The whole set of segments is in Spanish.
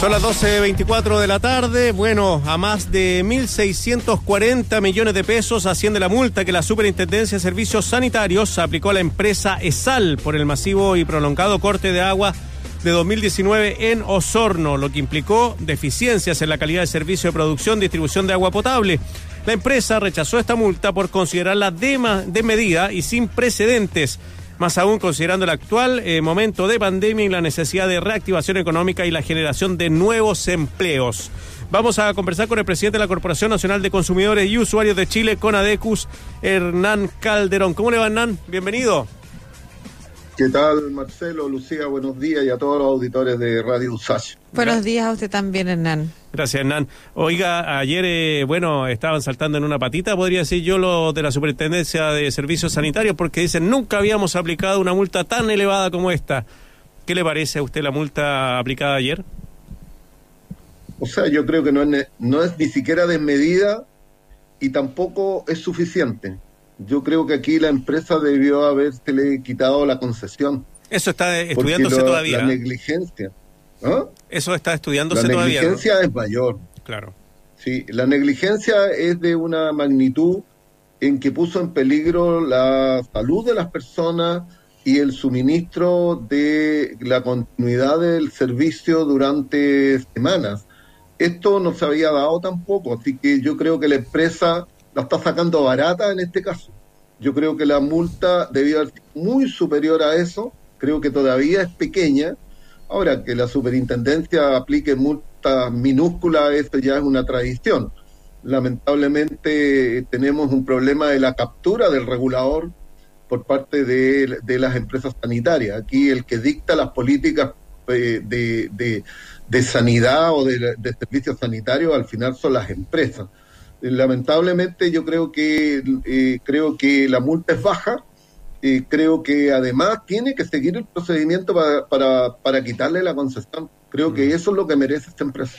Son las 12.24 de la tarde. Bueno, a más de 1.640 millones de pesos asciende la multa que la Superintendencia de Servicios Sanitarios aplicó a la empresa ESAL por el masivo y prolongado corte de agua de 2019 en Osorno, lo que implicó deficiencias en la calidad de servicio de producción y distribución de agua potable. La empresa rechazó esta multa por considerarla de, de medida y sin precedentes más aún considerando el actual eh, momento de pandemia y la necesidad de reactivación económica y la generación de nuevos empleos. Vamos a conversar con el presidente de la Corporación Nacional de Consumidores y Usuarios de Chile, Conadecus, Hernán Calderón. ¿Cómo le va, Hernán? Bienvenido. ¿Qué tal, Marcelo, Lucía? Buenos días y a todos los auditores de Radio USACH. Buenos días a usted también, Hernán. Gracias, Hernán. Oiga, ayer, eh, bueno, estaban saltando en una patita, podría decir yo, lo de la Superintendencia de Servicios Sanitarios, porque dicen, nunca habíamos aplicado una multa tan elevada como esta. ¿Qué le parece a usted la multa aplicada ayer? O sea, yo creo que no es, no es ni siquiera desmedida y tampoco es suficiente yo creo que aquí la empresa debió haberse quitado la concesión. Eso está estudiándose todavía. La negligencia. ¿ah? Eso está estudiándose todavía. La negligencia es mayor. Claro. Sí, la negligencia es de una magnitud en que puso en peligro la salud de las personas y el suministro de la continuidad del servicio durante semanas. Esto no se había dado tampoco, así que yo creo que la empresa la está sacando barata en este caso. Yo creo que la multa debió ser muy superior a eso, creo que todavía es pequeña. Ahora, que la superintendencia aplique multas minúsculas, eso ya es una tradición. Lamentablemente tenemos un problema de la captura del regulador por parte de, las empresas sanitarias. Aquí el que dicta las políticas eh, de, de, sanidad o de, de servicios sanitarios al final son las empresas lamentablemente yo creo que eh, creo que la multa es baja y creo que además tiene que seguir el procedimiento para, para, para quitarle la concesión creo que mm. eso es lo que merece esta empresa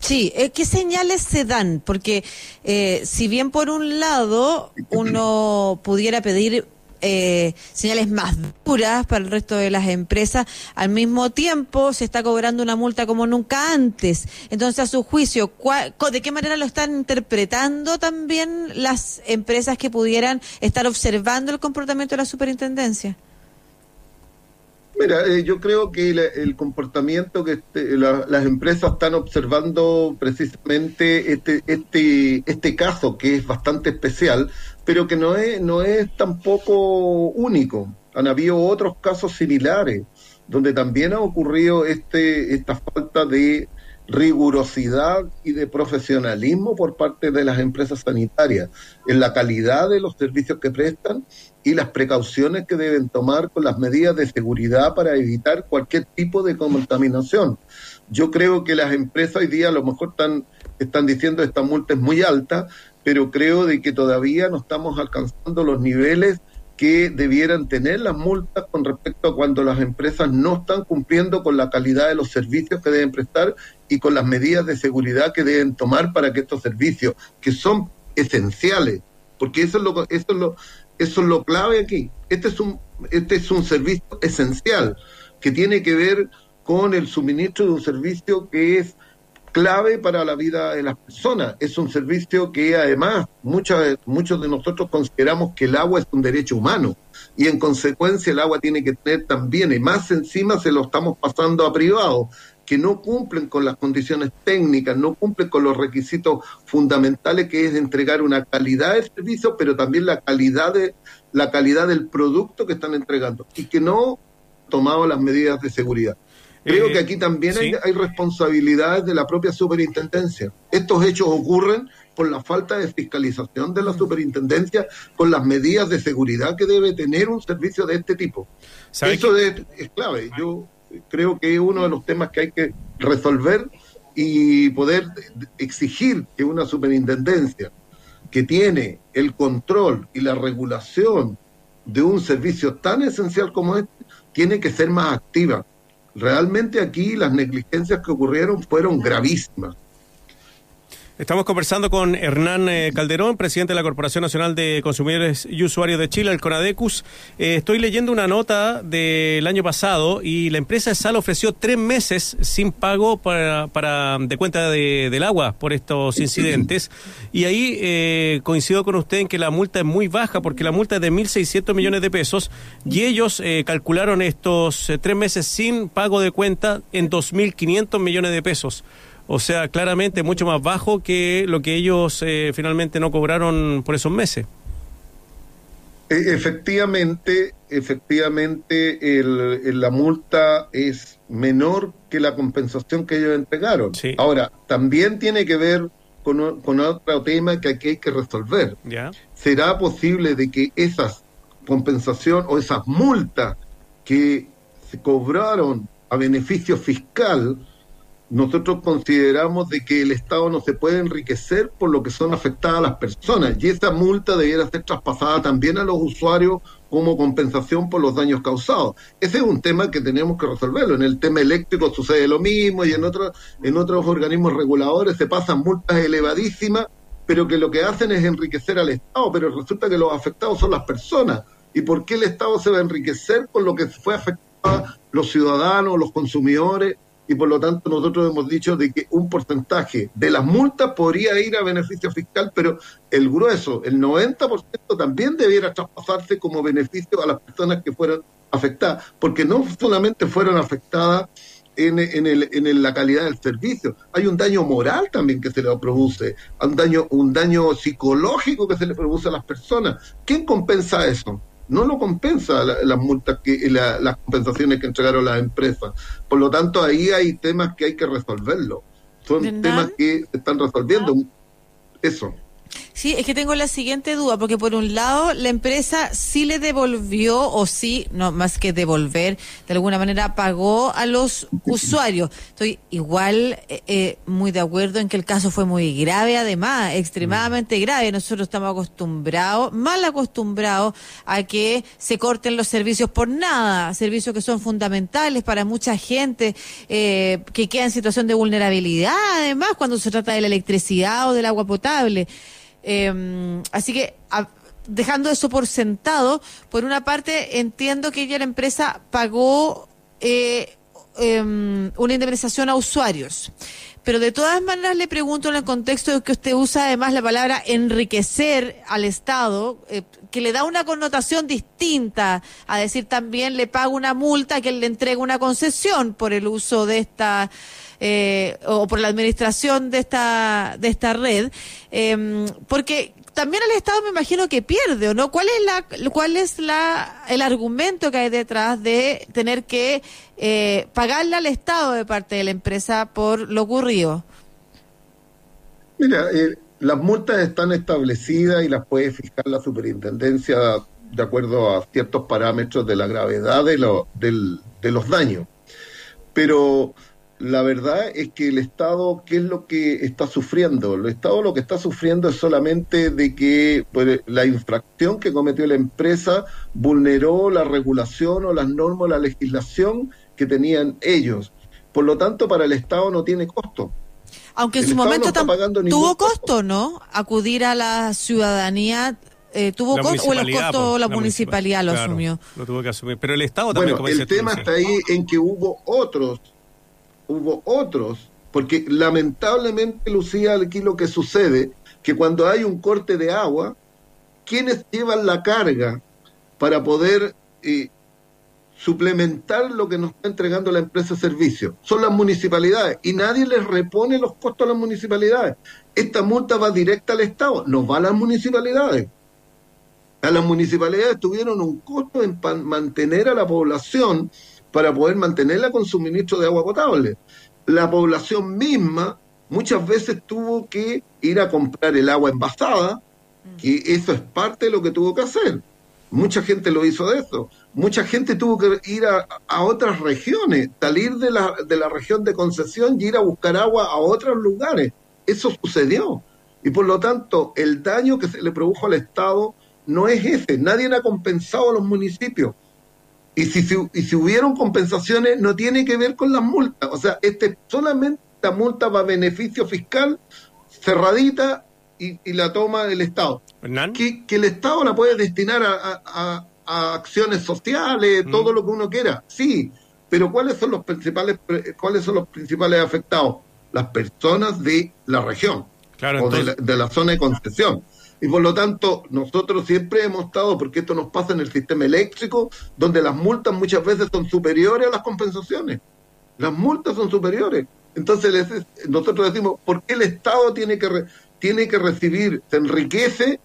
Sí, eh, ¿qué señales se dan? Porque eh, si bien por un lado uno pudiera pedir eh, señales más duras para el resto de las empresas. Al mismo tiempo, se está cobrando una multa como nunca antes. Entonces, a su juicio, ¿de qué manera lo están interpretando también las empresas que pudieran estar observando el comportamiento de la superintendencia? Mira, eh, yo creo que el comportamiento que este, las empresas están observando precisamente este, este, este caso que es bastante especial, pero que no es, no es tampoco único. Han habido otros casos similares donde también ha ocurrido este, esta falta de rigurosidad y de profesionalismo por parte de las empresas sanitarias en la calidad de los servicios que prestan y las precauciones que deben tomar con las medidas de seguridad para evitar cualquier tipo de contaminación. Yo creo que las empresas hoy día a lo mejor están, están diciendo esta multa es muy alta, pero creo de que todavía no estamos alcanzando los niveles que debieran tener las multas con respecto a cuando las empresas no están cumpliendo con la calidad de los servicios que deben prestar y con las medidas de seguridad que deben tomar para que estos servicios, que son esenciales, porque eso es lo, eso es lo, eso es lo clave aquí. Este es un, este es un servicio esencial que tiene que ver con el suministro de un servicio que es clave para la vida de las personas. Es un servicio que además muchos, muchos de nosotros consideramos que el agua es un derecho humano y en consecuencia el agua tiene que tener también, y más encima se lo estamos pasando a privados que no cumplen con las condiciones técnicas, no cumplen con los requisitos fundamentales que es entregar una calidad de servicio, pero también la calidad de la calidad del producto que están entregando y que no tomado las medidas de seguridad. Creo que aquí también hay, hay, responsabilidades de la propia superintendencia. Estos hechos ocurren por la falta de fiscalización de la mm. superintendencia con las medidas de seguridad que debe tener un servicio de este tipo. Eso es, clave. Yo creo que es uno de los temas que hay que resolver y poder exigir que una superintendencia que tiene el control y la regulación de un servicio tan esencial como este, tiene que ser más activa Realmente aquí las negligencias que ocurrieron fueron gravísimas. Estamos conversando con Hernán eh, Calderón, presidente de la Corporación Nacional de Consumidores y Usuarios de Chile, el CONADECUS. Eh, estoy leyendo una nota del año pasado y la empresa SAL ofreció tres meses sin pago para, de cuenta de, del agua por estos incidentes. Y ahí eh, coincido con usted en que la multa es muy baja porque la multa es de 1.600 millones de pesos y ellos calcularon estos tres meses sin pago de cuenta en 2.500 millones de pesos. O sea, claramente mucho más bajo que lo que ellos eh, finalmente no cobraron por esos meses. E, efectivamente, efectivamente, el, la multa es menor que la compensación que ellos entregaron. Ahora, también tiene que ver con, con, otro tema que aquí hay que resolver. ¿Será posible de que esas compensación o esas multas que se cobraron a beneficio fiscal nosotros consideramos de que el Estado no se puede enriquecer por lo que son afectadas las personas y esa multa debiera ser traspasada también a los usuarios como compensación por los daños causados. Ese es un tema que tenemos que resolverlo. En el tema eléctrico sucede lo mismo y en otros en otros organismos reguladores se pasan multas elevadísimas, pero que lo que hacen es enriquecer al Estado, pero resulta que los afectados son las personas. ¿Y por qué el Estado se va a enriquecer con lo que fue afectado los ciudadanos, los consumidores? Y por lo tanto nosotros hemos dicho de que un porcentaje de las multas podría ir a beneficio fiscal, pero el grueso, el 90% también debiera traspasarse como beneficio a las personas que fueran afectadas, porque no solamente fueron afectadas en, en, el, en la calidad del servicio, hay un daño moral también que se le produce, un daño, un daño psicológico que se le produce a las personas. ¿Quién compensa eso? No lo compensa las multas que las compensaciones que entregaron las empresas. Por lo tanto, ahí hay temas que hay que resolverlo. Son temas que se están resolviendo. Eso. Sí, es que tengo la siguiente duda, porque por un lado la empresa sí le devolvió, o sí, no más que devolver, de alguna manera pagó a los usuarios. Estoy igual eh, eh, muy de acuerdo en que el caso fue muy grave, además, extremadamente grave. Nosotros estamos acostumbrados, mal acostumbrados a que se corten los servicios por nada, servicios que son fundamentales para mucha gente eh, que queda en situación de vulnerabilidad, además, cuando se trata de la electricidad o del agua potable. Eh, así que, dejando eso por sentado, por una parte entiendo que ya la empresa pagó eh, em, una indemnización a usuarios. Pero de todas maneras le pregunto en el contexto de que usted usa además la palabra enriquecer al Estado, eh, que le da una connotación distinta a decir también le pago una multa que le entrega una concesión por el uso de esta eh, o por la administración de esta, de esta red, em, porque también el Estado me imagino que pierde, ¿o no? ¿Cuál es la, cuál es la, el argumento que hay detrás de tener que eh, pagarle al Estado de parte de la empresa por lo ocurrido? Mira, eh, las multas están establecidas y las puede fijar la superintendencia de acuerdo a ciertos parámetros de la gravedad de, lo, del, de los daños. Pero la verdad es que el Estado, ¿qué es lo que está sufriendo? El Estado lo que está sufriendo es solamente de que pues, la infracción que cometió la empresa vulneró la regulación o las normas o la legislación que tenían ellos. Por lo tanto, para el Estado no tiene costo. Aunque en su momento tuvo costo, ¿no? Acudir a la ciudadanía eh, tuvo costo o los costos la, municipalidad lo asumió. Lo tuvo que asumir, pero el Estado también. Bueno, el tema está ahí en que hubo otros hubo otros, porque lamentablemente, Lucía, aquí lo que sucede, que cuando hay un corte de agua, quienes llevan la carga para poder eh, suplementar lo que nos está entregando la empresa de servicio? Son las municipalidades y nadie les repone los costos a las municipalidades. Esta multa va directa al Estado, no va a las municipalidades. A las municipalidades tuvieron un costo en mantener a la población para poder mantenerla con suministro de agua potable. La población misma muchas veces tuvo que ir a comprar el agua envasada, que eso es parte de lo que tuvo que hacer. Mucha gente lo hizo de eso. Mucha gente tuvo que ir a, a otras regiones, salir de la, de la región de concesión y ir a buscar agua a otros lugares. Eso sucedió. Y por lo tanto, el daño que se le produjo al Estado no es ese. Nadie ha compensado a los municipios. Y si, y si hubieron compensaciones, no tiene que ver con las multas. O sea, este solamente la multa va a beneficio fiscal cerradita y, y la toma el Estado. Que, que el Estado la puede destinar a, a- a- acciones sociales, Mm. todo lo que uno quiera, sí, pero ¿cuáles son los principales, cuáles son los principales afectados? Las personas de la región Claro, o de la, de la zona de concesión. Y por lo tanto, nosotros siempre hemos estado, porque esto nos pasa en el sistema eléctrico, donde las multas muchas veces son superiores a las compensaciones. Las multas son superiores. Entonces, les- nosotros decimos, ¿por qué el Estado tiene que, re- tiene que recibir, se enriquece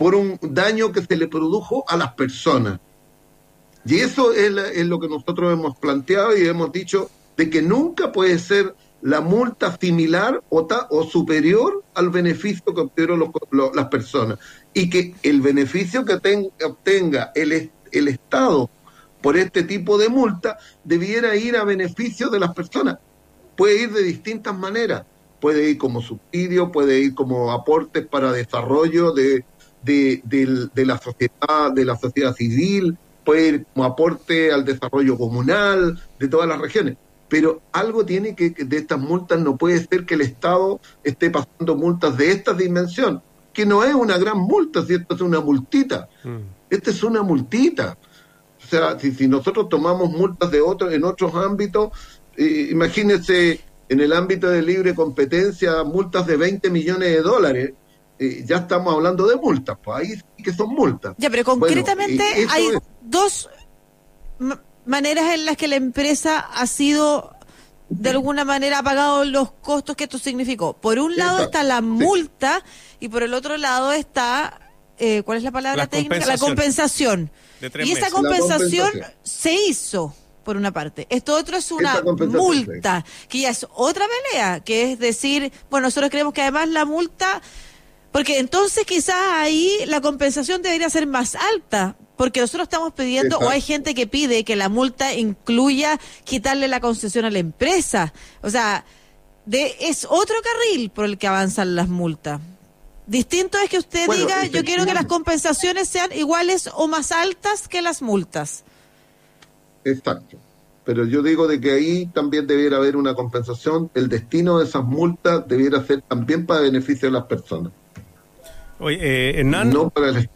por un daño que se le produjo a las personas? Y eso es, la- es lo que nosotros hemos planteado y hemos dicho de que nunca puede ser la multa similar o, ta- o superior al beneficio que obtuvieron las personas. Y que el beneficio que ten- obtenga el, el Estado por este tipo de multa debiera ir a beneficio de las personas. Puede ir de distintas maneras. Puede ir como subsidio, puede ir como aportes para desarrollo de, de, de la sociedad, de la sociedad civil, puede ir como aporte al desarrollo comunal de todas las regiones. Pero algo tiene que, que de estas multas no puede ser que el Estado esté pasando multas de esta dimensión, que no es una gran multa, si esto es una multita. mm, Esta es una multita. O sea, si, si nosotros tomamos multas de otros en otros ámbitos, eh, imagínense en el ámbito de libre competencia, multas de 20 millones de dólares, eh, ya estamos hablando de multas, pues ahí sí que son multas. Ya, pero Bueno, concretamente eh, hay es. dos ma- maneras en las que la empresa ha sido de alguna manera ha pagado los costos que esto significó. Por un lado Exacto, está la sí. multa y por el otro lado está eh, ¿cuál es la palabra La técnica? La compensación. compensación. De tres Y esa. La compensación, compensación. se hizo por una parte. Esto otro es una compensación multa, que ya es otra pelea, que es decir, bueno, nosotros creemos que además la multa porque entonces quizás ahí la compensación debería ser más alta, porque nosotros estamos pidiendo, o hay gente que pide que la multa incluya quitarle la concesión a la empresa. O sea, de, es otro carril por el que avanzan las multas. Distinto es que usted Bueno, diga, yo quiero que las compensaciones sean iguales o más altas que las multas. Exacto. Pero yo digo de que ahí también debiera haber una compensación. El destino de esas multas debiera ser también para beneficio de las personas, oye, eh, Hernán, no para el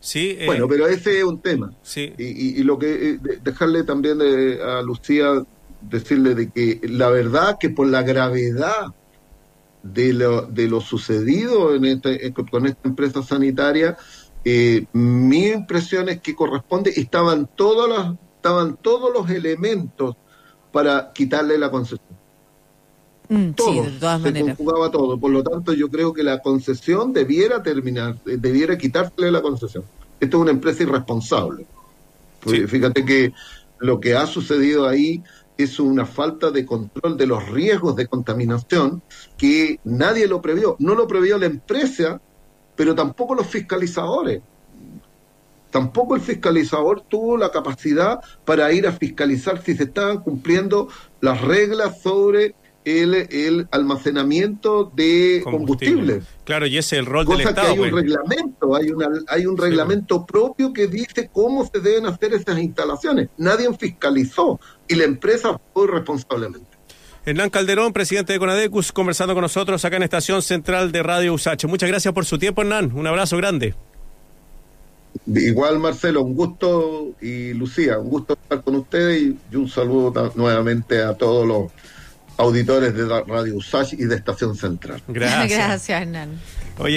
sí, eh, Bueno, pero ese es un tema. sí, Y, y- y lo que eh, de- dejarle también a Lucía decirle de que la verdad que por la gravedad de lo, de lo sucedido en este, con esta empresa sanitaria, eh, mi impresión es que corresponde, estaban todos los, estaban todos los elementos para quitarle la concesión. Mm, sí, Todo, de todas se maneras. conjugaba todo. Por lo tanto, yo creo que la concesión debiera terminar, eh, debiera quitársele la concesión. Esto es una empresa irresponsable. Pues Sí. Fíjate que lo que ha sucedido ahí es una falta de control de los riesgos de contaminación que nadie lo previó. No lo previó la empresa, pero tampoco los fiscalizadores. Tampoco el fiscalizador tuvo la capacidad para ir a fiscalizar si se estaban cumpliendo las reglas sobre el, el almacenamiento de combustible. Claro, y ese es el rol del Cosa que Estado. hay un pues. reglamento, hay, una, hay un reglamento propio que dice cómo se deben hacer esas instalaciones. Nadie fiscalizó y la empresa actuó irresponsablemente. Hernán Calderón, presidente de Conadecus, conversando con nosotros acá en Estación Central de Radio Usache. Muchas gracias por su tiempo, Hernán. Un abrazo grande. Igual, Marcelo, un gusto y Lucía, un gusto estar con ustedes y, un saludo nuevamente a todos los auditores de la Radio Usach y de Estación Central. Gracias. Gracias, Hernán.